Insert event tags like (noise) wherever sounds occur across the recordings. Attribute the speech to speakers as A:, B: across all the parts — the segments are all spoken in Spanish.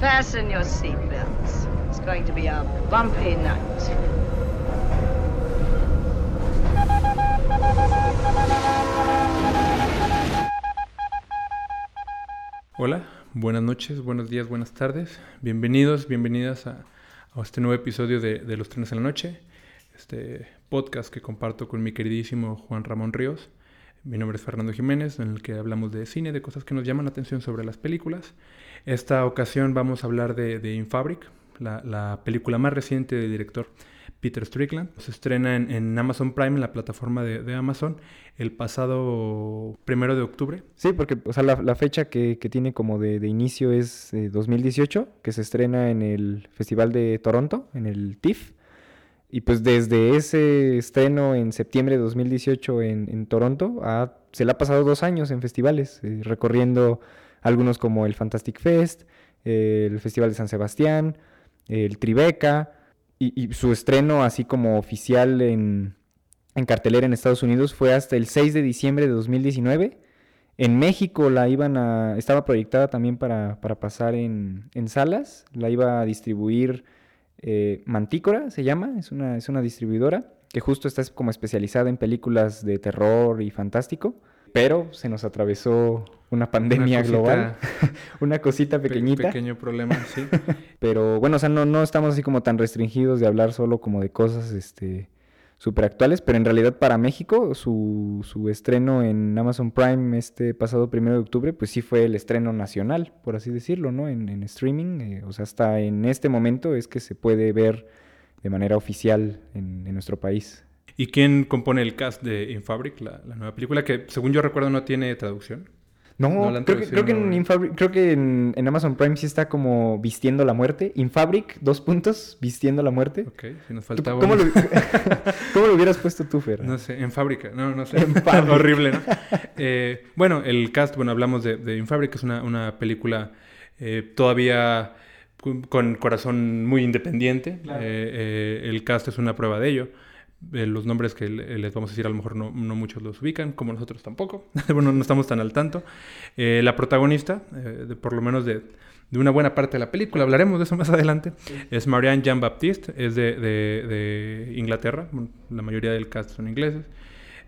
A: Fasten your seatbelts. It's going to be a bumpy night.
B: Hola, buenas noches, buenos días, buenas tardes. Bienvenidos, bienvenidas a, este nuevo episodio de, de, Los Trenes en la Noche, este podcast que comparto con mi queridísimo Juan Ramón Ríos. Mi nombre es Fernando Jiménez, en el que hablamos de cine, de cosas que nos llaman la atención sobre las películas. Esta ocasión vamos a hablar de, de Infabric, la, la, película más reciente del director Peter Strickland. Se estrena en, en Amazon Prime, en la plataforma de, de, Amazon, el pasado primero de octubre.
C: Sí, porque o sea, la, la fecha que, que, tiene como de, de inicio es eh, 2018, que se estrena en el Festival de Toronto, en el TIFF. Y pues desde ese estreno en septiembre de 2018 en, en Toronto, se le ha pasado dos años en festivales, eh, recorriendo algunos como el Fantastic Fest, el Festival de San Sebastián, el Tribeca, y, y, su estreno así como oficial en, en, cartelera en Estados Unidos fue hasta el 6 de diciembre de 2019. En México la iban a, estaba proyectada también para, para pasar en, en, salas, la iba a distribuir eh, Mantícora, se llama, es una, es una distribuidora que justo está como especializada en películas de terror y fantástico, pero se nos atravesó una pandemia
B: una
C: global, (laughs) una cosita pequeñita.
B: Pe pequeño problema, sí. (laughs)
C: Pero bueno, o sea, no, no estamos así como tan restringidos de hablar solo como de cosas este, súper actuales, pero en realidad para México su, su, estreno en Amazon Prime este pasado primero de octubre, pues sí fue el estreno nacional, por así decirlo, ¿no? En, en streaming, eh, o sea, hasta en este momento es que se puede ver de manera oficial en, en nuestro país.
B: ¿Y quién compone el cast de Infabric, la, la nueva película que según yo recuerdo no tiene traducción?
C: No, no creo, que, creo, que en Infabric, creo que en, en, Amazon Prime sí está como vistiendo la muerte. Infabric, dos puntos, vistiendo la muerte.
B: Ok, si nos faltaba.
C: ¿Cómo, lo, (laughs) (laughs) ¿Cómo, lo, hubieras puesto tú, Fer?
B: No sé, en fábrica, no, no sé. (laughs) Horrible, ¿no? eh, bueno, el cast, bueno, hablamos de, de Infabric, es una, una película eh, todavía con corazón muy independiente. Claro. Eh, el cast es una prueba de ello eh, los nombres que les vamos a decir a lo mejor no, no, muchos los ubican, como nosotros tampoco. (laughs) bueno, no estamos tan al tanto. Eh, la protagonista, eh, de, por lo menos de, de, una buena parte de la película, hablaremos de eso más adelante, sí. es Marianne Jean Baptiste, es de, de Inglaterra, la mayoría del cast son ingleses.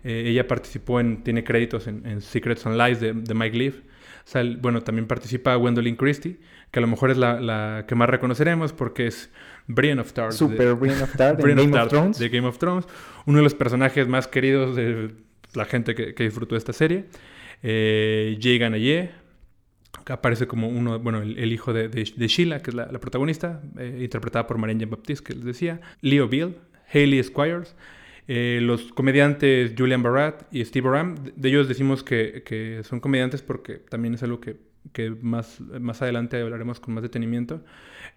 B: ella participó en, tiene créditos en, en Secrets and Lies de, Mike Leaf. O sea, bueno, también participa Gwendolyn Christie, que a lo mejor es la, la que más reconoceremos porque es Brienne of Tarth.
C: Super Brienne of Tarth, (laughs) Brienne Game of, Thrones.
B: De Game of Thrones. Uno de los personajes más queridos de la gente que, que disfrutó esta serie. Eh, Jay Ganaye, que aparece como uno, bueno, el, el hijo de, de, de, Sheila, que es la, la protagonista, eh, interpretada por Marianne Baptiste, que les decía. Leo Bill, Hayley Squires. Eh, los comediantes Julian Barat y Steve Oram, de ellos decimos que, que son comediantes porque también es algo que, que más, más adelante hablaremos con más detenimiento.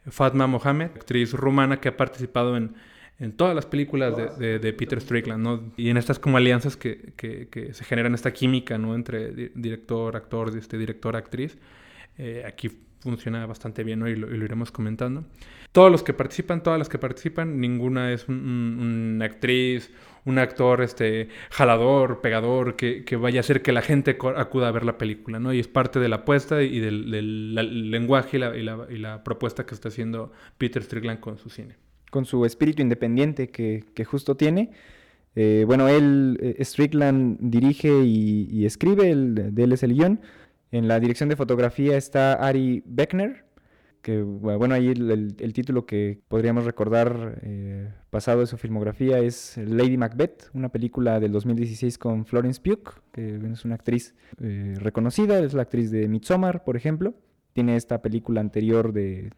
B: Fatma Mohamed, actriz rumana que ha participado en, en todas las películas de, de, de, Peter Strickland, ¿no? Y en estas como alianzas que, que, que se generan esta química, ¿no? Entre director, actor, este, director, actriz. Eh, aquí funciona bastante bien, ¿no? Y y lo, iremos comentando. Todos los que participan, todas las que participan, ninguna es un, un, una actriz, un actor este, jalador, pegador, que, que, vaya a hacer que la gente acuda a ver la película, ¿no? Y es parte de la apuesta y del, del, del lenguaje y la, y, la, y la, propuesta que está haciendo Peter Strickland con su cine.
C: Con su espíritu independiente que, que justo tiene. Eh, bueno, él, eh, Strickland, dirige y, y escribe, el, de él es el guion. En la dirección de fotografía está Ari Beckner, que bueno, ahí el, título que podríamos recordar eh, pasado de su filmografía es Lady Macbeth, una película del 2016 con Florence Pugh, que es una actriz eh, reconocida, es la actriz de Midsommar, por ejemplo. Tiene esta película anterior de,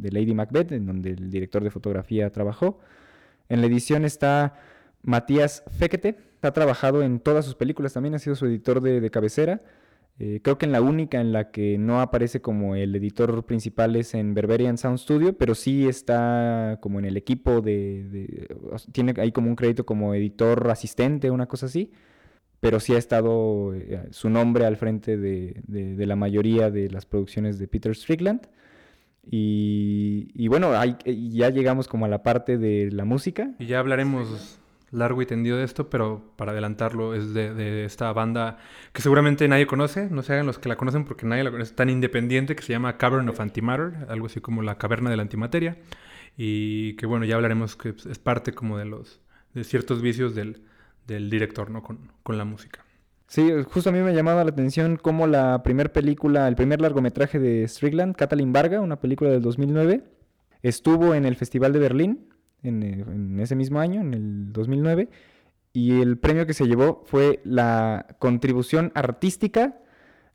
C: Lady Macbeth, en donde el director de fotografía trabajó. En la edición está Matías Fekete, ha trabajado en todas sus películas, también ha sido su editor de cabecera. Eh, creo que en la única en la que no aparece como el editor principal es en Berberian Sound Studio, pero sí está como en el equipo de, Tiene ahí como un crédito como editor asistente, una cosa así. Pero sí ha estado eh, su nombre al frente de, de, la mayoría de las producciones de Peter Strickland. Y, y bueno, hay, ya llegamos como a la parte de la música.
B: Y ya hablaremos largo y tendido de esto, pero para adelantarlo es de, esta banda que seguramente nadie conoce, no se hagan los que la conocen porque nadie la conoce, tan independiente que se llama Cavern of Antimatter, algo así como la caverna de la antimateria, y que bueno, ya hablaremos que es parte como de los de ciertos vicios del, director, ¿no? Con, con la música.
C: Sí, justo a mí me llamaba la atención cómo la primera película, el primer largometraje de Strickland, Katalin Varga, una película del 2009, estuvo en el Festival de Berlín eh, en, ese mismo año, en el 2009, y el premio que se llevó fue la contribución artística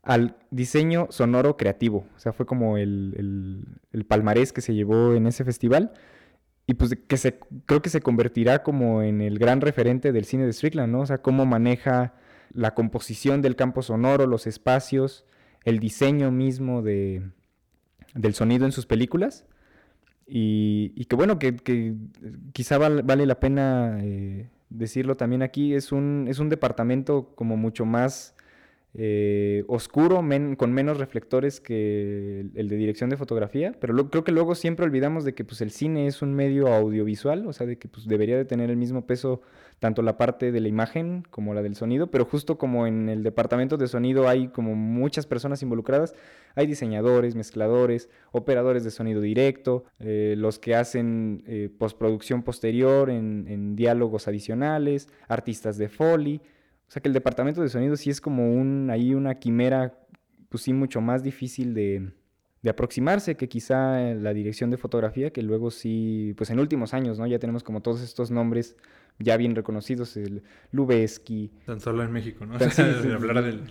C: al diseño sonoro creativo. O sea, fue como el, palmarés que se llevó en ese festival. Y pues que se, creo que se convertirá como en el gran referente del cine de Strickland, ¿no? O sea, cómo maneja la composición del campo sonoro, los espacios, el diseño mismo de, del sonido en sus películas. Y, que bueno, que, quizá vale la pena eh, decirlo también aquí, es un, es un departamento como mucho más eh, oscuro, con menos reflectores que el, de dirección de fotografía, pero creo que luego siempre olvidamos de que pues, el cine es un medio audiovisual, o sea, de que pues, debería de tener el mismo peso tanto la parte de la imagen como la del sonido, pero justo como en el departamento de sonido hay como muchas personas involucradas, hay diseñadores, mezcladores, operadores de sonido directo, eh, los que hacen eh, postproducción posterior en, en diálogos adicionales, artistas de foley, o sea que el departamento de sonido sí es como un, ahí una quimera, pues sí, mucho más difícil de, aproximarse que quizá la dirección de fotografía, que luego sí, pues en últimos años, ¿no? Ya tenemos como todos estos nombres ya bien reconocidos, el Lubeski.
B: Tan solo en México, ¿no? (laughs)
C: hablar del...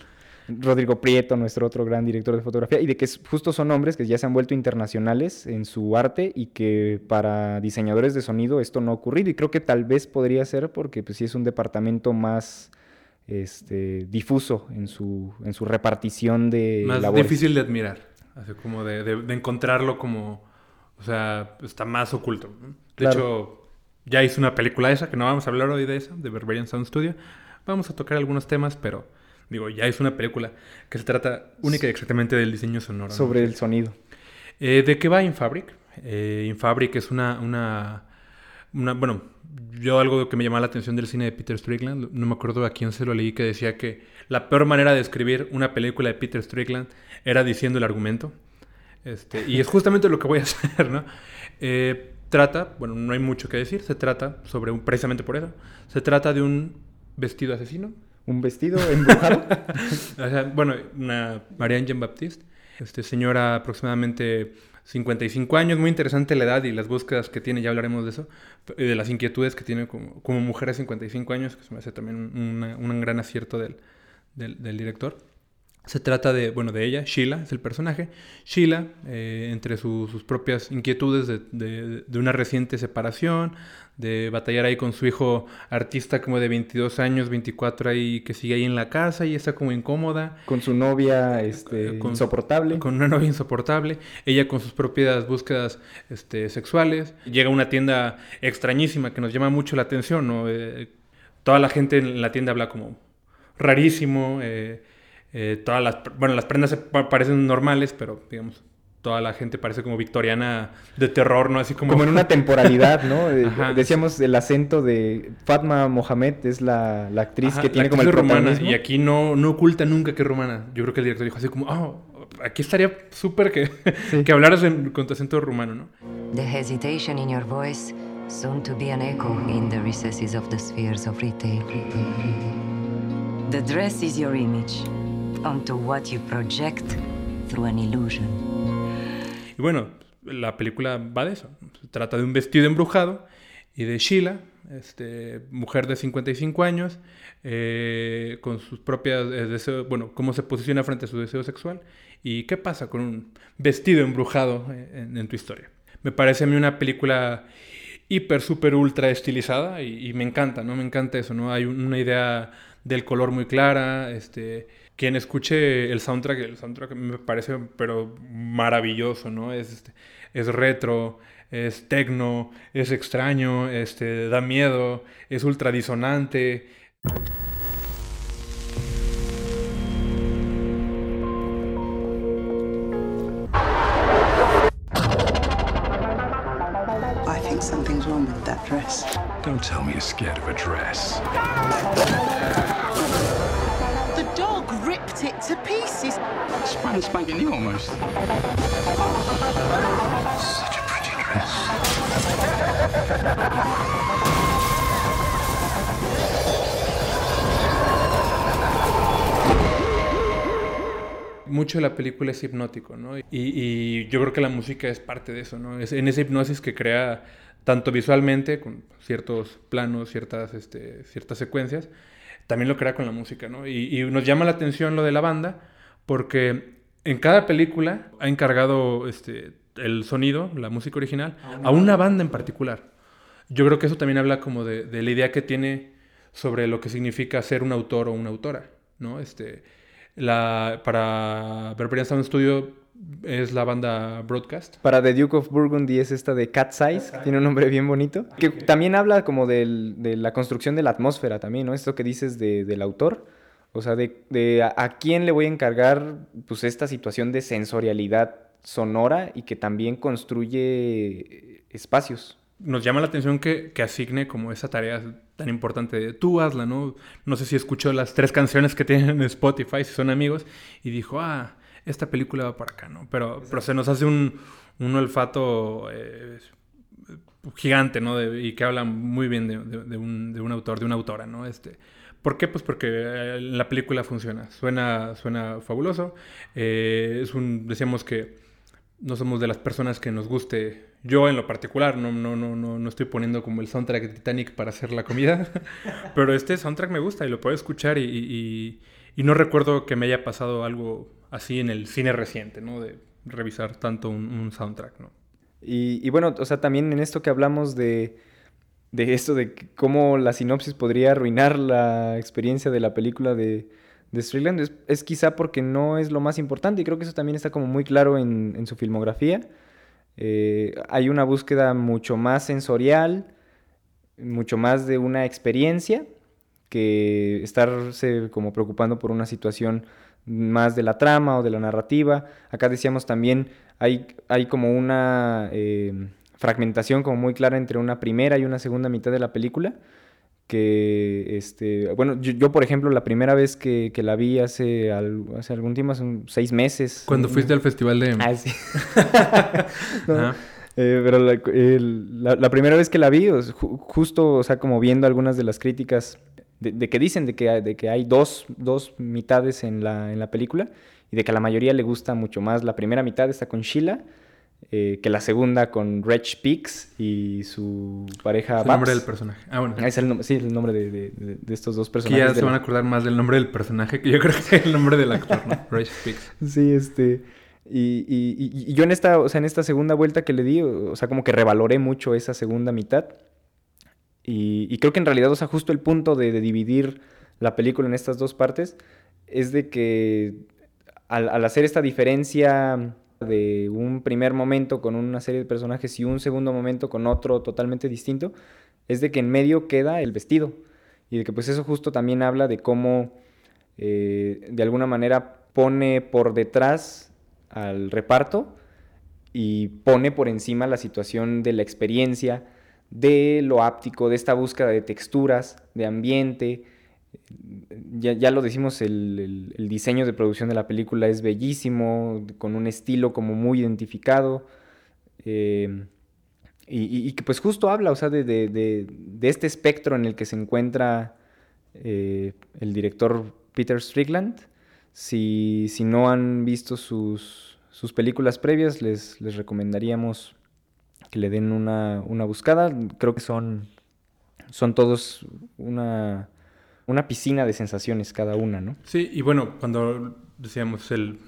C: Rodrigo Prieto, nuestro otro gran director de fotografía, y de que justo son nombres que ya se han vuelto internacionales en su arte y que para diseñadores de sonido esto no ha ocurrido. Y creo que tal vez podría ser porque pues sí es un departamento más este, difuso en su, en su repartición de
B: Más difícil de admirar, así como de, de, encontrarlo como, o sea, está más oculto. De hecho, ya hice una película esa, que no vamos a hablar hoy de esa, de Berberian Sound Studio. Vamos a tocar algunos temas, pero digo, ya es una película que se trata única y exactamente del diseño sonoro.
C: Sobre el sonido.
B: Eh, ¿De qué va Infabric? Eh, Infabric es una, una, una, bueno, yo algo que me llamaba la atención del cine de Peter Strickland, no me acuerdo a quién se lo leí, que decía que la peor manera de escribir una película de Peter Strickland era diciendo el argumento. Este, y es justamente lo que voy a (laughs) hacer, ¿no? Eh, trata, bueno, no hay mucho que decir, se trata sobre un, precisamente por eso, se trata de un vestido asesino.
C: ¿Un vestido embrujado? (laughs)
B: o sea, bueno, una Marianne Jean Baptiste, este, señora aproximadamente 55 años, muy interesante la edad y las búsquedas que tiene, ya hablaremos de eso, de las inquietudes que tiene como, como mujer a 55 años, que se me hace también un, gran acierto del, del, director. Se trata de, bueno, de ella, Sheila es el personaje. Sheila, eh, entre sus propias inquietudes de, de, de, una reciente separación, de batallar ahí con su hijo artista como de 22 años, 24 ahí, que sigue ahí en la casa y está como incómoda.
C: Con su novia este, eh, insoportable.
B: Con una novia insoportable. Ella con sus propias búsquedas este, sexuales. Llega a una tienda extrañísima que nos llama mucho la atención, ¿no? Eh, toda la gente en la tienda habla como rarísimo. Eh, todas las, bueno, las prendas parecen normales, pero digamos, toda la gente parece como victoriana de terror, ¿no? Así como...
C: Como en una (laughs) temporalidad, ¿no? Decíamos el acento de Fatma Mohamed es la, actriz que tiene como el
B: rumana y aquí no, no oculta nunca que es rumana. Yo creo que el director dijo así como, oh, aquí estaría súper que, (laughs) que hablaras con tu acento rumano, ¿no? The hesitation in your voice soon to be an echo in the recesses of the spheres of retail. The dress is your image onto what you project through an illusion. Y bueno, la película va de eso. Se trata de un vestido embrujado y de Sheila, este, mujer de 55 años, eh, con sus propias eh, deseos, bueno, cómo se posiciona frente a su deseo sexual y qué pasa con un vestido embrujado eh, en, tu historia. Me parece a mí una película hiper, super, ultra estilizada y, me encanta, ¿no? Me encanta eso, ¿no? Hay una idea del color muy clara, este, quien escuche el soundtrack, el soundtrack me parece pero maravilloso, ¿no? Es, este, es retro, es tecno, es extraño, este, da miedo, es ultra disonante.
D: Don't tell me you're scared of a dress.
E: Ripped it to pieces.
D: Span spanking new almost. Such a pretty dress.
B: Mucho de la película es hipnótico, ¿no? Y, y yo creo que la música es parte de eso, ¿no? Es en esa hipnosis que crea tanto visualmente, con ciertos planos, ciertas, este, ciertas secuencias, también lo crea con la música, ¿no? Y, y nos llama la atención lo de la banda, porque en cada película ha encargado este, el sonido, la música original, a una banda en particular. Yo creo que eso también habla como de, de la idea que tiene sobre lo que significa ser un autor o una autora, ¿no? Este, la, para Berberian Sound Studio es la banda Broadcast.
C: Para The Duke of Burgundy es esta de Cat Size, que tiene un nombre bien bonito. Que también habla como del- de la construcción de la atmósfera también, ¿no? Esto que dices de- del autor. O sea, de, de a, a quién le voy a encargar pues esta situación de sensorialidad sonora y que también construye espacios.
B: Nos llama la atención que, que asigne como esa tarea tan importante de tú hazla, ¿no? No sé si escuchó las tres canciones que tienen en Spotify, si son amigos, y dijo, ah, esta película va por acá, ¿no? Pero, pero se nos hace un, un olfato eh, gigante, ¿no? De- y que habla muy bien de, de- de un, de un autor, de una autora, ¿no? Este, ¿Por qué? Pues porque eh, la película funciona, suena, suena fabuloso. Eh, es un, decíamos que no somos de las personas que nos guste. Yo en lo particular no, no, no, no, no estoy poniendo como el soundtrack de Titanic para hacer la comida, (laughs) pero este soundtrack me gusta y lo puedo escuchar y, y- y no recuerdo que me haya pasado algo así en el cine reciente, ¿no? De revisar tanto un, un soundtrack, ¿no?
C: Y, bueno, o sea, también en esto que hablamos de, de esto de cómo la sinopsis podría arruinar la experiencia de la película de, de Strickland, es, es quizá porque no es lo más importante y creo que eso también está como muy claro en, en su filmografía. Eh, hay una búsqueda mucho más sensorial, mucho más de una experiencia que estarse como preocupando por una situación más de la trama o de la narrativa. Acá decíamos también, hay, hay como una eh, fragmentación como muy clara entre una primera y una segunda mitad de la película. Que, este, bueno, yo, yo, por ejemplo, la primera vez que, que la vi hace, al- hace algún tiempo, hace un- seis meses.
B: Cuando
C: un-
B: fuiste al festival de...
C: Ah, sí. (laughs) No, eh, pero la, la- la primera vez que la vi, justo, o sea, como viendo algunas de las críticas de, de que dicen de que, hay- de que hay dos, dos mitades en la, en la película y de que a la mayoría le gusta mucho más la primera mitad, está con Sheila, eh, que la segunda con Reg Peaks y su pareja
B: Es el nombre del personaje. Ah, bueno.
C: Ah, es el, sí, el nombre de, de- estos dos
B: Que
C: personajes.
B: ya
C: de
B: se van
C: la-
B: a acordar más del nombre del personaje que yo creo que el nombre del actor, ¿no? (laughs) Ray Speaks.
C: Sí, este. Y, y- y- y yo en esta, o sea, en esta segunda vuelta que le di, o sea, como que revaloré mucho esa segunda mitad. Y, creo que en realidad, o sea, justo el punto de, dividir la película en estas dos partes es de que al, al hacer esta diferencia de un primer momento con una serie de personajes y un segundo momento con otro totalmente distinto, es de que en medio queda el vestido. Y de que pues eso justo también habla de cómo eh, de alguna manera pone por detrás al reparto y pone por encima la situación de la experiencia, de lo áptico, de esta búsqueda de texturas, de ambiente. Ya, ya lo decimos, el, el- diseño de producción de la película es bellísimo, con un estilo como muy identificado. eh, y, que pues justo habla, o sea, de, de- de- de este espectro en el que se encuentra eh, el director Peter Strickland. Si, si no han visto sus, sus películas previas, les, les recomendaríamos que le den una, una buscada. Creo que son, son todos una, una piscina de sensaciones cada una, ¿no?
B: Sí, y bueno, cuando decíamos el...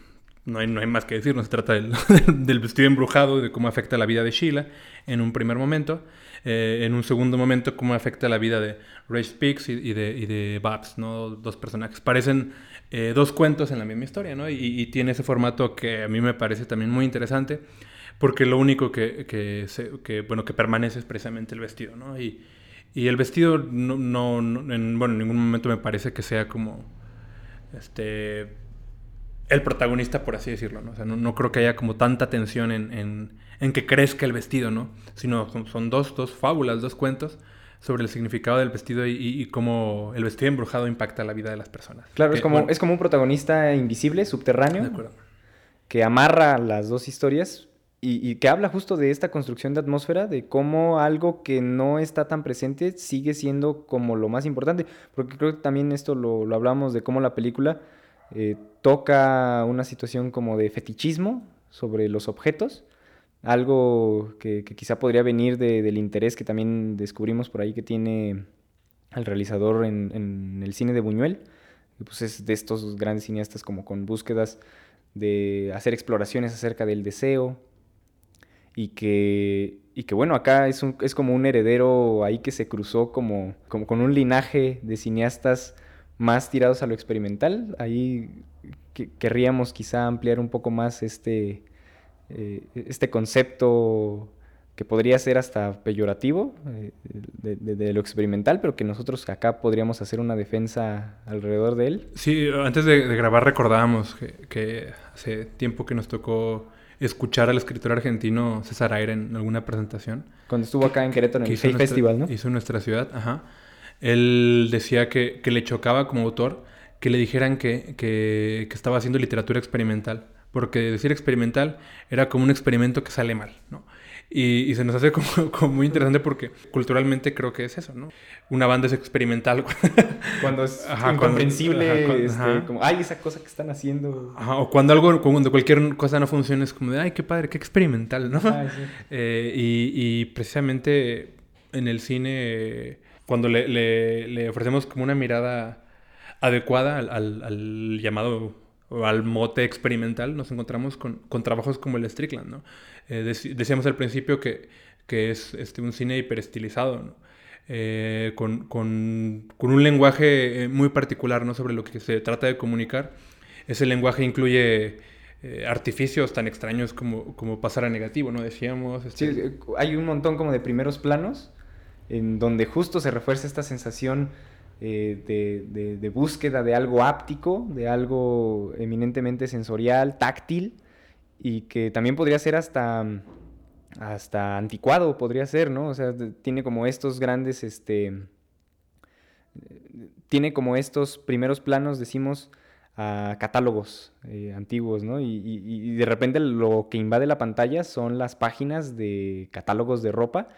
B: No hay, no hay más que decir, no se trata del, (laughs) del vestido embrujado, de cómo afecta la vida de Sheila en un primer momento. Eh, en un segundo momento, cómo afecta la vida de Ray Speaks y, de, y de Babs, ¿no? Dos personajes. Parecen eh, dos cuentos en la misma historia, ¿no? Y, y tiene ese formato que a mí me parece también muy interesante, porque lo único que, que, se- que, bueno, que permanece es precisamente el vestido, ¿no? Y, y el vestido, no, no, no- en, bueno, en ningún momento me parece que sea como, este, el protagonista, por así decirlo, ¿no? O sea, no, no creo que haya como tanta tensión en, en, en que crezca el vestido, ¿no? Sino son, son dos, dos fábulas, dos cuentos, sobre el significado del vestido y, cómo el vestido embrujado impacta la vida de las personas.
C: Claro,
B: Que,
C: es como,
B: bueno,
C: es como un protagonista invisible, subterráneo,
B: De acuerdo.
C: que amarra las dos historias y, y que habla justo de esta construcción de atmósfera, de cómo algo que no está tan presente sigue siendo como lo más importante. Porque creo que también esto lo, lo hablamos de cómo la película eh, toca una situación como de fetichismo sobre los objetos. Algo que, que quizá podría venir de- del interés que también descubrimos por ahí que tiene el realizador en, en el cine de Buñuel. Pues es de estos grandes cineastas como con búsquedas de hacer exploraciones acerca del deseo y que, y que bueno, acá es, un- es como un heredero ahí que se cruzó como, como con un linaje de cineastas más tirados a lo experimental. Ahí que- querríamos quizá ampliar un poco más este, eh, este concepto que podría ser hasta peyorativo eh, de, lo experimental, pero que nosotros acá podríamos hacer una defensa alrededor de él.
B: Sí, antes de, grabar recordábamos que hace tiempo que nos tocó escuchar al escritor argentino César Aire en alguna presentación.
C: Cuando estuvo acá en Querétaro en el
B: nuestra-
C: Festival, ¿no?
B: Hizo en nuestra ciudad, ajá. Él decía que, que le chocaba como autor que le dijeran que, que- que estaba haciendo literatura experimental. Porque decir experimental era como un experimento que sale mal, ¿no? Y, y se nos hace como, (laughs) como muy interesante porque culturalmente creo que es eso, ¿no? Una banda es experimental.
C: Cuando es
B: Ajá, cuando-
C: incomprensible,
B: ajá, cuando-
C: este,
B: ajá.
C: como, ay, esa cosa que están haciendo.
B: Ajá, o cuando algo, cuando cualquier cosa no funciona es como de, ay, qué padre, qué experimental, ¿no?
C: Ay, sí. (laughs)
B: Eh, y, y precisamente en el cine, cuando le, le- le ofrecemos como una mirada adecuada al, al- al llamado o al mote experimental, nos encontramos con, con trabajos como el Strickland, ¿no? Eh, deci- decíamos al principio que, que es este, un cine hiperestilizado, ¿no? Eh, con, con- con un lenguaje eh, muy particular, ¿no? Sobre lo que se trata de comunicar. Ese lenguaje incluye eh, artificios tan extraños como, como pasar a negativo, ¿no? Decíamos.
C: Sí,
B: este,
C: eh, hay un montón como de primeros planos en donde justo se refuerza esta sensación eh, de, de- búsqueda de algo áptico, de algo eminentemente sensorial, táctil, y que también podría ser hasta, hasta anticuado, podría ser, ¿no? O sea, tiene como estos grandes, este, tiene como estos primeros planos, decimos, a catálogos eh, antiguos, ¿no? Y- y de repente lo que invade la pantalla son las páginas de catálogos de ropa,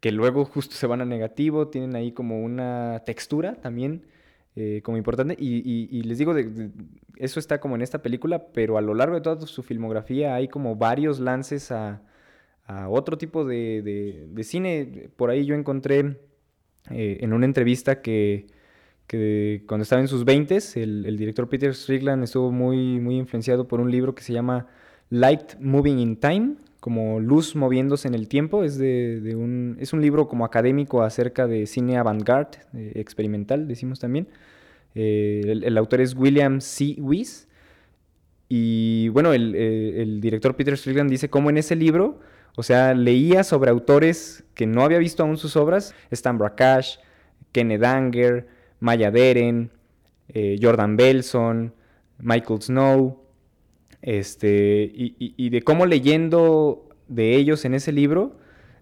C: que luego justo se van a negativo, tienen ahí como una textura también eh, como importante. Y, y- y les digo, de- eso está como en esta película, pero a lo largo de toda su filmografía hay como varios lances a, otro tipo de, cine. Por ahí yo encontré eh, en una entrevista que, que cuando estaba en sus 20 el, el director Peter Strickland estuvo muy, muy influenciado por un libro que se llama Light Moving in Time, como luz moviéndose en el tiempo. Es, de, un, es un libro como académico acerca de cine avant-garde, eh, experimental, decimos también. Eh, el, autor es William C. Weiss. Y bueno, el, eh, el director Peter Strickland dice cómo en ese libro, o sea, leía sobre autores que no había visto aún sus obras, Stan Brakhage, Kenneth Anger, Maya Deren, Jordan Belson, Michael Snow, este, y, y- de cómo leyendo de ellos en ese libro,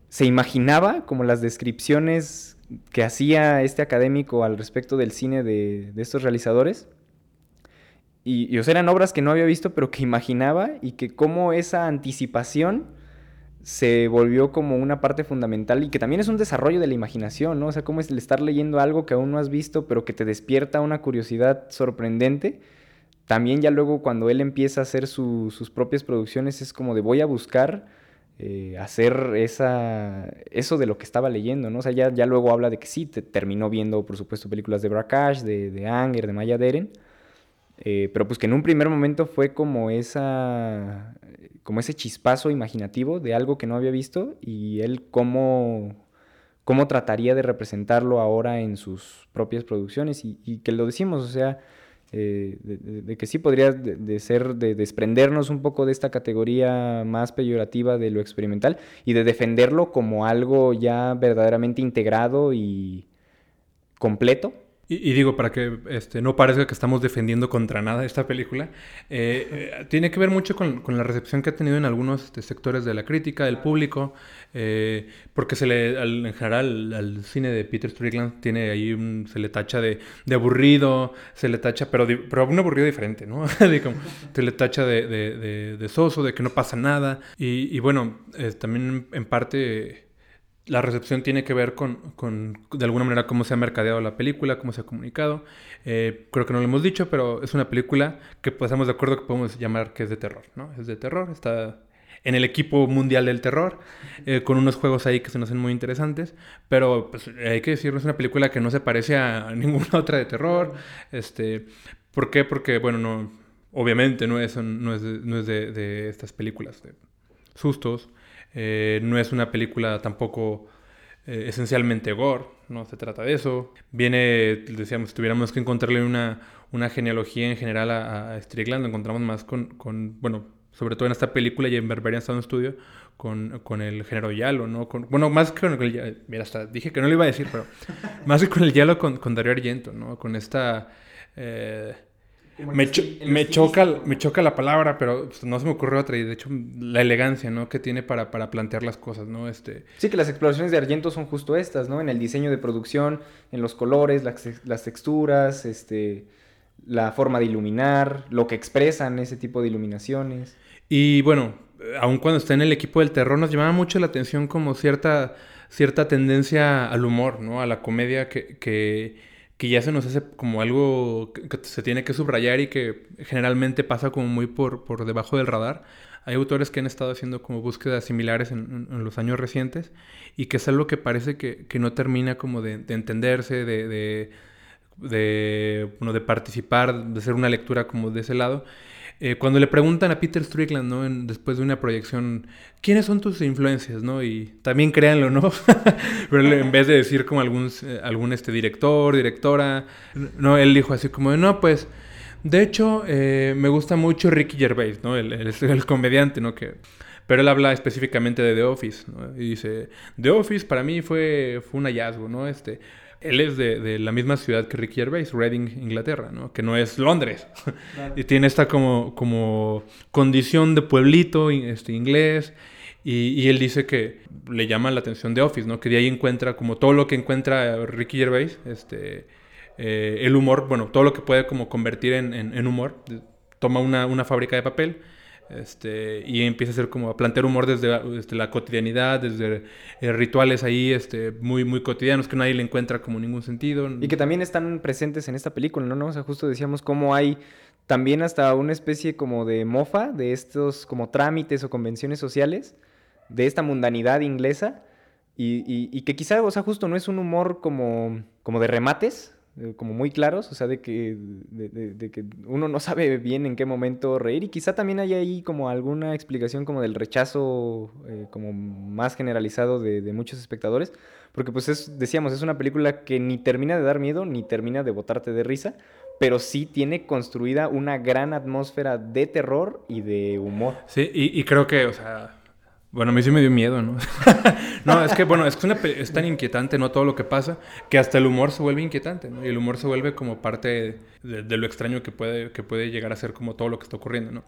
C: se imaginaba como las descripciones que hacía este académico al respecto del cine de, de estos realizadores. Y, y, eran obras que no había visto, pero que imaginaba y que como esa anticipación se volvió como una parte fundamental y que también es un desarrollo de la imaginación, ¿no? O sea, cómo es el estar leyendo algo que aún no has visto, pero que te despierta una curiosidad sorprendente. También ya luego cuando él empieza a hacer su- sus propias producciones es como de voy a buscar eh, hacer esa, eso de lo que estaba leyendo, ¿no? O sea, ya, ya luego habla de que sí, te, terminó viendo, por supuesto, películas de Brakhage, de, de Anger, de Maya Deren, eh, pero pues que en un primer momento fue como esa, como ese chispazo imaginativo de algo que no había visto y él cómo, cómo trataría de representarlo ahora en sus propias producciones y, y que lo decimos, o sea, eh, de, de- de que sí podría de, ser, de desprendernos un poco de esta categoría más peyorativa de lo experimental y de defenderlo como algo ya verdaderamente integrado y completo
B: Y, digo, para que este, no parezca que estamos defendiendo contra nada esta película, eh, eh, tiene que ver mucho con, la recepción que ha tenido en algunos este, sectores de la crítica, del público, eh, porque se le, al- en general al cine de Peter Strickland tiene ahí un, se le tacha de, de aburrido, se le tacha, pero, pero un aburrido diferente, ¿no? (laughs) Se le tacha de, de, soso, de que no pasa nada. Y, bueno, también en parte la recepción tiene que ver con, con, de alguna manera, cómo se ha mercadeado la película, cómo se ha comunicado. Eh, creo que no lo hemos dicho, pero es una película que pues, estamos de acuerdo que podemos llamar que es de terror, ¿no? Es de terror, está en el equipo mundial del terror, eh, con unos juegos ahí que se nos hacen muy interesantes, pero pues, hay que decirlo, es una película que no se parece a (laughs) ninguna otra de terror. Este, ¿Por qué? Porque, bueno, no, obviamente no es, no es, de, no es de estas películas de sustos. Eh, no es una película tampoco eh, esencialmente gore, no se trata de eso. Viene, decíamos, tuviéramos que encontrarle una, una genealogía en general a, Strickland, lo encontramos más con, con, bueno, sobre todo en esta película y en Berberian Sound Studio, con, con el género Yalo, ¿no? Con, bueno, más que con el ya- Mira, hasta dije que no lo iba a decir, pero (laughs) más que con el Yalo, con, con Dario Argento, ¿no? Con esta... eh, me, cho- me choca, me choca la palabra, pero pues, no se me ocurrió otra. Y de hecho, la elegancia, ¿no? Que tiene para, para plantear las cosas, ¿no? Este,
C: Sí, que las exploraciones de Argento son justo estas, ¿no? En el diseño de producción, en los colores, las, las texturas, este, la forma de iluminar, lo que expresan ese tipo de iluminaciones.
B: Y bueno, aun cuando está en el equipo del terror, nos llamaba mucho la atención como cierta, cierta tendencia al humor, ¿no? A la comedia que, que, que ya se nos hace como algo que, se tiene que subrayar y que generalmente pasa como muy por, por debajo del radar. Hay autores que han estado haciendo como búsquedas similares en, los años recientes y que es algo que parece que, que no termina como de, de entenderse, de, de, de, de participar, de hacer una lectura como de ese lado. Eh, cuando le preguntan a Peter Strickland, ¿no? Después de una proyección, ¿quiénes son tus influencias? Y también créanlo, ¿no? (laughs) Pero en vez de decir como algún, eh, algún este, director, directora, él dijo así como, no, pues, de hecho, eh, me gusta mucho Ricky Gervais, ¿no? El, (laughs) comediante, ¿no? Pero él habla específicamente de The Office, ¿no? Y dice, The Office para mí fue, fue un hallazgo, ¿no? Este, él es de, de la misma ciudad que Ricky Gervais, Reading, Inglaterra, ¿no? Que no es Londres. (laughs) y tiene esta como, como condición de pueblito este, inglés. Y, y él dice que le llama la atención The Office, ¿no? Que de ahí encuentra como todo lo que encuentra Ricky Gervais, este, eh, el humor, bueno, todo lo que puede como convertir en, en- en humor. Toma una, una fábrica de papel este, y empieza a hacer como a plantear humor desde, desde la cotidianidad, desde eh, rituales ahí este, muy, muy cotidianos que nadie le encuentra como ningún sentido.
C: Y que también están presentes en esta película, ¿no? ¿no? O sea, justo decíamos cómo hay también hasta una especie como de mofa de estos como trámites o convenciones sociales, de esta mundanidad inglesa, y, y- y que quizá, o sea, justo no es un humor como, como de remates, eh, como muy claros, o sea, de que, de, de- de que uno no sabe bien en qué momento reír, y quizá también hay ahí como alguna explicación como del rechazo eh, como más generalizado de, de muchos espectadores, porque pues es, decíamos, es una película que ni termina de dar miedo, ni termina de botarte de risa, pero sí tiene construida una gran atmósfera de terror y de humor.
B: Sí, y, y creo que, o sea, bueno, a mí sí me dio miedo, ¿no? (laughs) no, es que, bueno, es que es, tan inquietante, ¿no? Todo lo que pasa, que hasta el humor se vuelve inquietante, ¿no? Y el humor se vuelve como parte de, lo extraño que puede, que puede llegar a ser como todo lo que está ocurriendo, ¿no?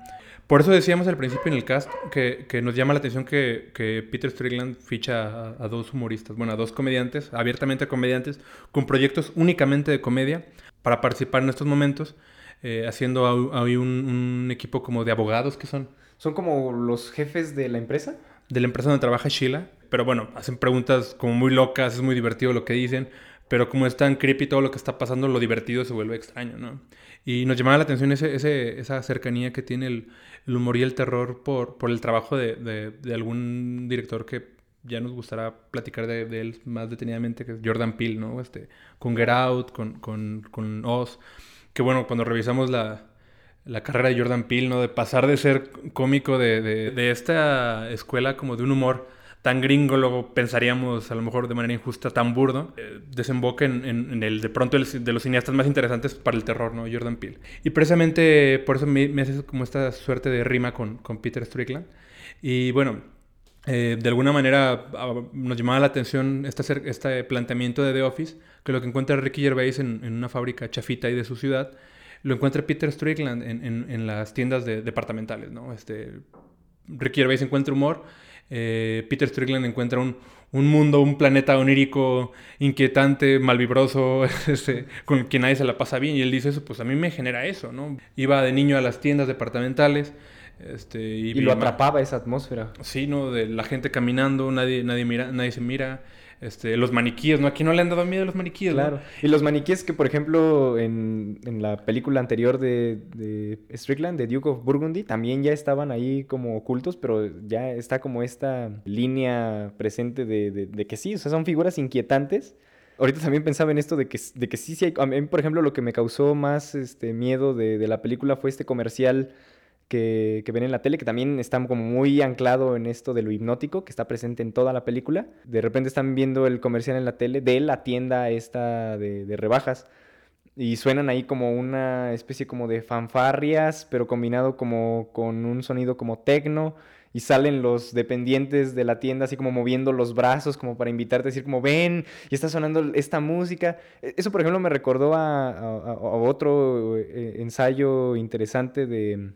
B: Por eso decíamos al principio en el cast que, que nos llama la atención que, que Peter Strickland ficha a, dos humoristas, bueno, a dos comediantes, abiertamente comediantes, con proyectos únicamente de comedia, para participar en estos momentos, eh, haciendo ahí un, un equipo como de abogados que son
C: ¿Son como los jefes de la empresa?
B: De la empresa donde trabaja Sheila. Pero bueno, hacen preguntas como muy locas, es muy divertido lo que dicen. Pero como es tan creepy todo lo que está pasando, lo divertido se vuelve extraño, ¿no? Y nos llamaba la atención ese, ese- esa cercanía que tiene el, humor y el terror por, por el trabajo de, de- algún director que ya nos gustará platicar de, de él más detenidamente, que es Jordan Peele, ¿no? Este, con Get Out, con, con, con Oz. Que bueno, cuando revisamos la, la carrera de Jordan Peele, ¿no? De pasar de ser cómico de, de- de esta escuela como de un humor tan gringo, luego pensaríamos a lo mejor de manera injusta, tan burdo, eh, desemboca en, en- el de pronto de los cineastas más interesantes para el terror, ¿no? Jordan Peele. Y precisamente por eso me, me hace como esta suerte de rima con, con Peter Strickland. Y bueno, eh, de alguna manera ah, nos llamaba la atención este, este planteamiento de The Office, que lo que encuentra Ricky Gervais en, en una fábrica chafita ahí de su ciudad, lo encuentra Peter Strickland en, en- en las tiendas de- departamentales, ¿no? Este, Ricky Gervais encuentra humor, eh, Peter Strickland encuentra un, un mundo, un planeta onírico, inquietante, malvibroso, (laughs) este, con el que nadie se la pasa bien. Y él dice eso, pues a mí me genera eso, ¿no? Iba de niño a las tiendas departamentales. Este, y,
C: Y lo atrapaba esa atmósfera.
B: Sí, ¿no? De la gente caminando, nadie, nadie, mira, nadie se mira. Este, los maniquíes, ¿no? Aquí no le han dado miedo a los maniquíes.
C: Claro. Y los maniquíes que, por ejemplo, en, en la película anterior de, de Strickland, de Duke of Burgundy, también ya estaban ahí como ocultos, pero ya está como esta línea presente de, de- de que sí, o sea, son figuras inquietantes. Ahorita también pensaba en esto de que, de que sí, sí hay... A mí, por ejemplo, lo que me causó más este, miedo de, de la película fue este comercial que, que ven en la tele, que también está como muy anclado en esto de lo hipnótico, que está presente en toda la película. De repente están viendo el comercial en la tele de la tienda esta de, de rebajas. Y suenan ahí como una especie como de fanfarrias, pero combinado como con un sonido como tecno. Y salen los dependientes de la tienda así como moviendo los brazos como para invitarte a decir como ven y está sonando esta música. E- Eso por ejemplo me recordó a, a- a otro eh, ensayo interesante de,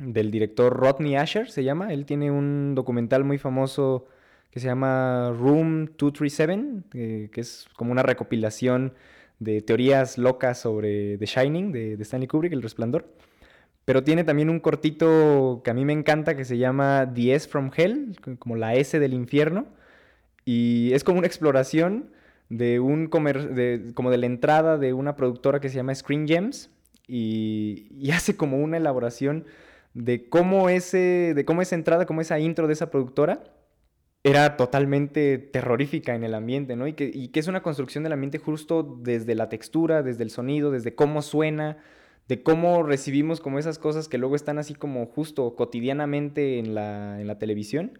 C: del director Rodney Asher, se llama. Él tiene un documental muy famoso que se llama Room 237, eh, que es como una recopilación de teorías locas sobre The Shining de, de Stanley Kubrick, El Resplandor. Pero tiene también un cortito que a mí me encanta que se llama The S from Hell, como la S del infierno. Y es como una exploración de un como de la entrada de una productora que se llama Screen Gems y (laughs) hace como una elaboración de cómo ese de cómo esa entrada, como esa intro de esa productora era totalmente terrorífica en el ambiente, ¿no? Y que, y que es una construcción del ambiente justo desde la textura, desde el sonido, desde cómo suena, de cómo recibimos como esas cosas que luego están así como justo cotidianamente en la, en la televisión,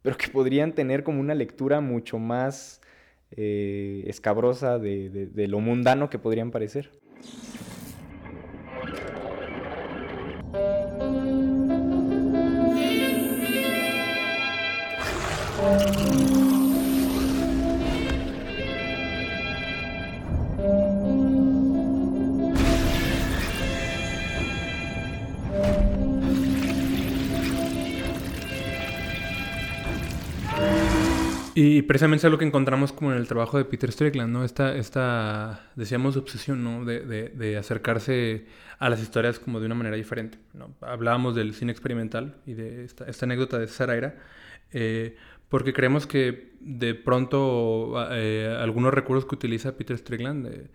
C: pero que podrían tener como una lectura mucho más eh, escabrosa de- de lo mundano que podrían parecer.
B: Y precisamente es lo que encontramos como en el trabajo de Peter Strickland, ¿no? Esta, esta decíamos, obsesión, ¿no? De, de- de acercarse a las historias como de una manera diferente, ¿no? Hablábamos del cine experimental y de esta, esta anécdota de Saraira, eh, porque creemos que de pronto eh, algunos recursos que utiliza Peter Strickland eh,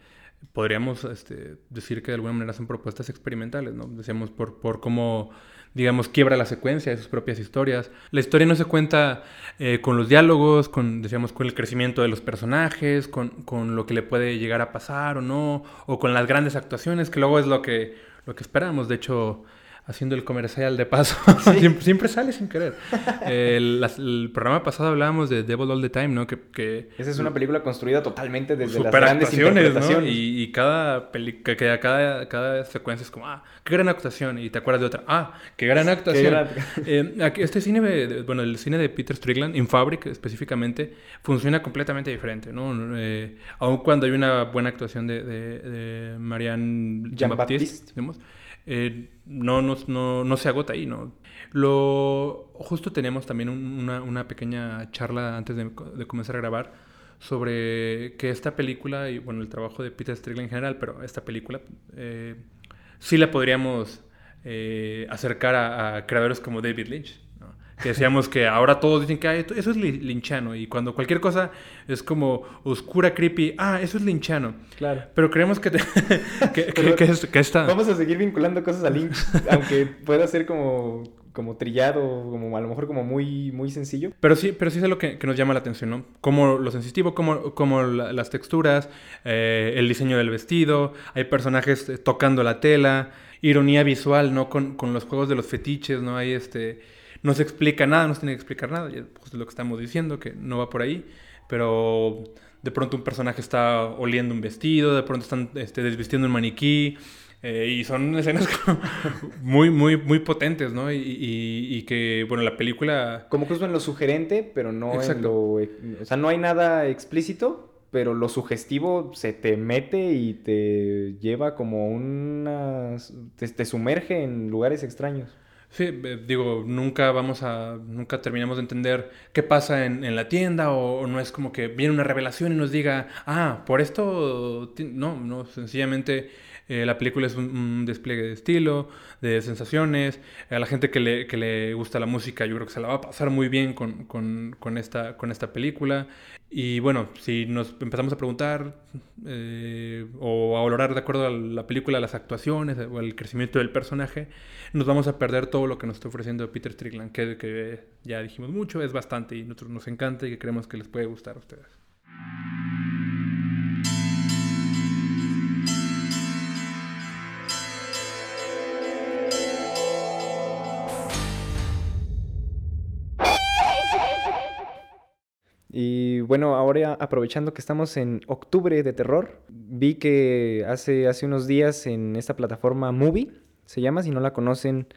B: podríamos este, decir que de alguna manera son propuestas experimentales, ¿no? Decíamos por, por cómo, digamos, quiebra la secuencia de sus propias historias. La historia no se cuenta eh, con los diálogos, con, decíamos, con el crecimiento de los personajes, con, con lo que le puede llegar a pasar o no, o con las grandes actuaciones, que luego es lo que, lo que esperamos. De hecho, haciendo el comercial de paso, (laughs) siempre, siempre sale sin querer. El, el programa pasado hablábamos de Devil All the Time, ¿no? Que, que
C: Esa es una película construida totalmente desde las grandes
B: actuaciones, ¿no?
C: interpretaciones.
B: Y, y cada, peli- que, que cada, cada secuencia es como, ah, qué gran actuación. Y te acuerdas de otra, ah, qué gran actuación.
C: gran- (laughs)
B: Eh, este cine, de- bueno, el cine de Peter Strickland, In Fabric específicamente, funciona completamente diferente, ¿no? Eh, aun cuando hay una buena actuación de, de, de Marianne
C: Jean-Baptiste.
B: Digamos, eh, no, no, no, no se agota ahí, ¿no? Lo, justo teníamos también un- una, una pequeña charla antes de, comenzar a grabar sobre que esta película, y bueno, el trabajo de Peter Strickland en general, pero esta película eh, sí la podríamos eh, acercar a creadores como David Lynch. Que decíamos que ahora todos dicen que "Ah, esto- eso es li- linchano y cuando cualquier cosa es como oscura, creepy, ah, eso es linchano.
C: Claro.
B: Pero creemos que, te- (laughs) que, que- que es- que esta...
C: Vamos a seguir vinculando cosas a Lynch, (laughs) aunque pueda ser como, como trillado, como a lo mejor como muy, muy sencillo.
B: Pero sí, pero sí es lo que, que nos llama la atención, ¿no? Como lo sensitivo, como, como la- las texturas, eh, el diseño del vestido, hay personajes eh, tocando la tela, ironía visual, ¿no? Con, con los juegos de los fetiches, ¿no? Hay este... No se explica nada, no se tiene que explicar nada, ya, pues, es lo que estamos diciendo, que no va por ahí, pero de pronto un personaje está oliendo un vestido, de pronto están este, desvistiendo un maniquí, Eh, y son (laughs) escenas como muy, muy, muy potentes, ¿no? Y, y- y que, bueno, la película...
C: Como justo en lo sugerente, pero no en
B: Exacto.
C: lo... O sea, no hay nada explícito, pero lo sugestivo se te mete y te lleva como una... Te, te sumerge en lugares extraños.
B: Sí, eh, digo, nunca vamos a, nunca terminamos de entender qué pasa en, en la tienda o, o no es como que viene una revelación y nos diga, ah, por esto, no, no, sencillamente eh, la película es un, despliegue de estilo, de sensaciones, a la gente que le, que le gusta la música yo creo que se la va a pasar muy bien con, con- con esta, con esta película y bueno, si nos empezamos a preguntar eh, o a valorar de acuerdo a la película, las actuaciones o el crecimiento del personaje, nos vamos a perder todo lo que nos está ofreciendo Peter Strickland, que, ya dijimos mucho, es bastante y nosotros nos encanta y que creemos que les puede gustar a ustedes.
C: Y bueno, ahora aprovechando que estamos en octubre de terror, vi que hace, hace unos días en esta plataforma Movie, se llama, si no la conocen,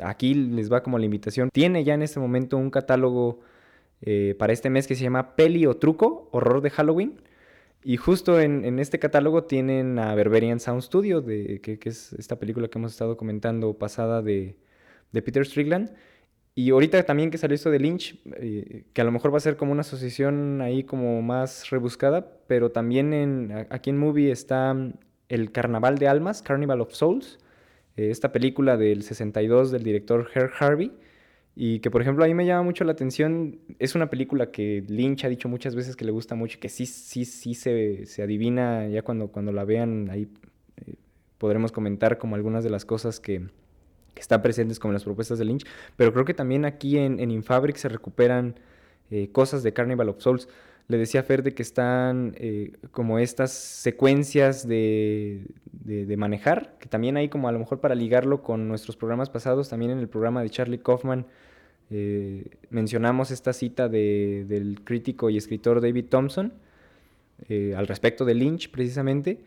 C: aquí les va como la invitación. Tiene ya en este momento un catálogo eh, para este mes que se llama Peli o Truco, Horror de Halloween. Y justo en, este catálogo tienen a Berberian Sound Studio, de, que, que es esta película que hemos estado comentando pasada de, de Peter Strickland. Y ahorita también que salió esto de Lynch, eh, que a lo mejor va a ser como una asociación ahí como más rebuscada, pero también en, aquí en Movie está mm, El Carnaval de Almas, Carnival of Souls, eh, esta película del 62 del director Herb Harvey, y que por ejemplo a mí me llama mucho la atención, es una película que Lynch ha dicho muchas veces que le gusta mucho, que sí, sí, sí se, se adivina ya cuando, cuando la vean, ahí eh, podremos comentar como algunas de las cosas que, que están presentes como las propuestas de Lynch, pero creo que también aquí en, Infabric se recuperan eh, cosas de Carnival of Souls. Le decía a Fer de que están eh, como estas secuencias de, de- manejar, que también hay como a lo mejor para ligarlo con nuestros programas pasados, también en el programa de Charlie Kaufman eh, mencionamos esta cita de- del crítico y escritor David Thompson al respecto de Lynch precisamente.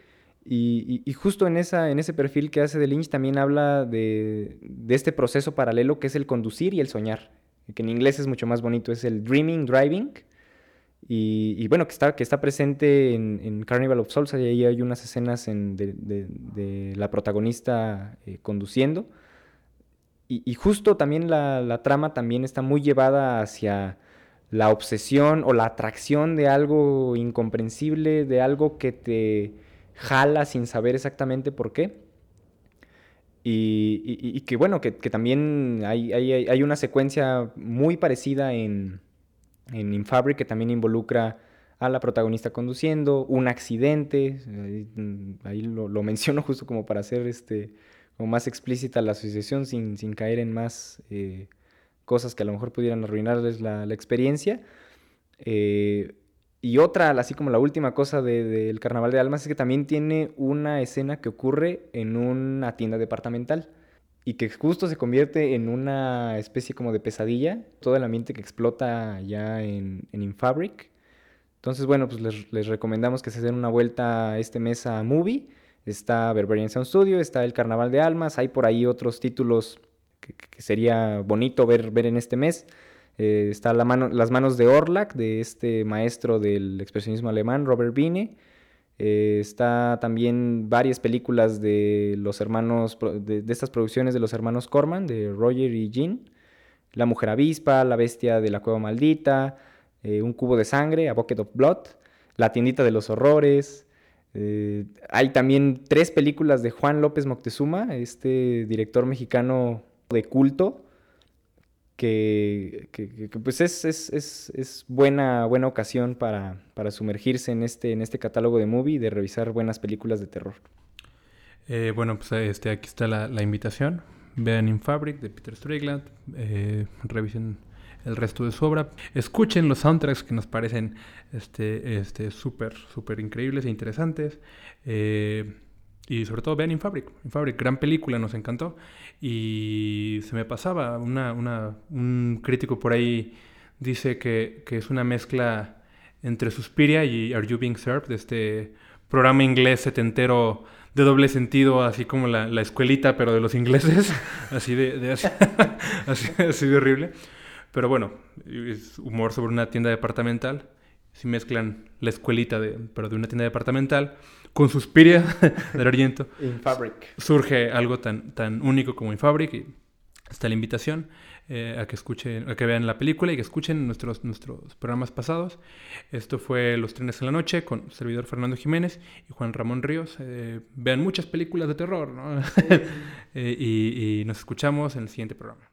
C: Y, justo en, esa, en ese perfil que hace de Lynch también habla de, de este proceso paralelo que es el conducir y el soñar, que en inglés es mucho más bonito, es el dreaming, driving. Y, bueno, que está, que está presente en, Carnival of Souls, ahí hay unas escenas en- de, la protagonista eh, conduciendo. Y, y justo también la, la trama también está muy llevada hacia la obsesión o la atracción de algo incomprensible, de algo que te jala sin saber exactamente por qué. Y, que bueno, que, también hay, hay- hay- una secuencia muy parecida en, en Infabric que también involucra a la protagonista conduciendo, un accidente, ahí, mm, lo (laughs) menciono justo como para hacer este, como más explícita la asociación sin, sin caer en más eh, cosas que a lo mejor pudieran arruinarles la, la experiencia. Eh, y otra, así como la última cosa de- del Carnaval de Almas, es que también tiene una escena que ocurre en una tienda departamental y que justo se convierte en una especie como de pesadilla, todo el ambiente que explota ya en, en Infabric. Entonces, bueno, pues les, les recomendamos que se den una vuelta este mes a Movie. Está Berberian Sound Studio, está el Carnaval de Almas, hay por ahí otros títulos que, que sería bonito ver, ver en este mes. Eh, está la mano, Las manos de Orlac, de este maestro del expresionismo alemán, Robert Wiene. Eh, está también varias películas de los hermanos, de estas producciones de los hermanos Corman, de Roger y Jean. La mujer avispa, La bestia de la cueva maldita, eh, Un cubo de sangre, A Bucket of Blood, La tiendita de los horrores. Eh, hay también tres películas de Juan López Moctezuma, este director mexicano de culto, que, pues es, es- es- es buena, buena ocasión para, para sumergirse en este, en este catálogo de movie y de revisar buenas películas de terror.
B: Eh, bueno, pues este, aquí está la, la invitación. Vean Infabric de Peter Strickland. eh, revisen el resto de su obra. Escuchen los soundtracks que nos parecen este, este, súper, súper increíbles e interesantes. Eh, y sobre todo vean Infabric. Infabric, gran película, nos encantó. Y se me pasaba, una, una- un crítico por ahí dice que, que es una mezcla entre Suspiria y Are You Being Served, de este programa inglés setentero de doble sentido, así como la, la escuelita, pero de los ingleses, (laughs) así de, de- así, (laughs) así- así de horrible. Pero bueno, es humor sobre una tienda departamental. Si mezclan la escuelita, de, pero de una tienda departamental, con Suspiria (laughs) del
C: Fabric.
B: surge algo tan, tan único como Infabric y está la invitación eh, a que escuchen, a que vean la película y que escuchen nuestros, nuestros programas pasados. Esto fue Los trenes en la noche con servidor Fernando Jiménez y Juan Ramón Ríos. Eh, vean muchas películas de terror, ¿no? (laughs) Eh, y, y nos escuchamos en el siguiente programa.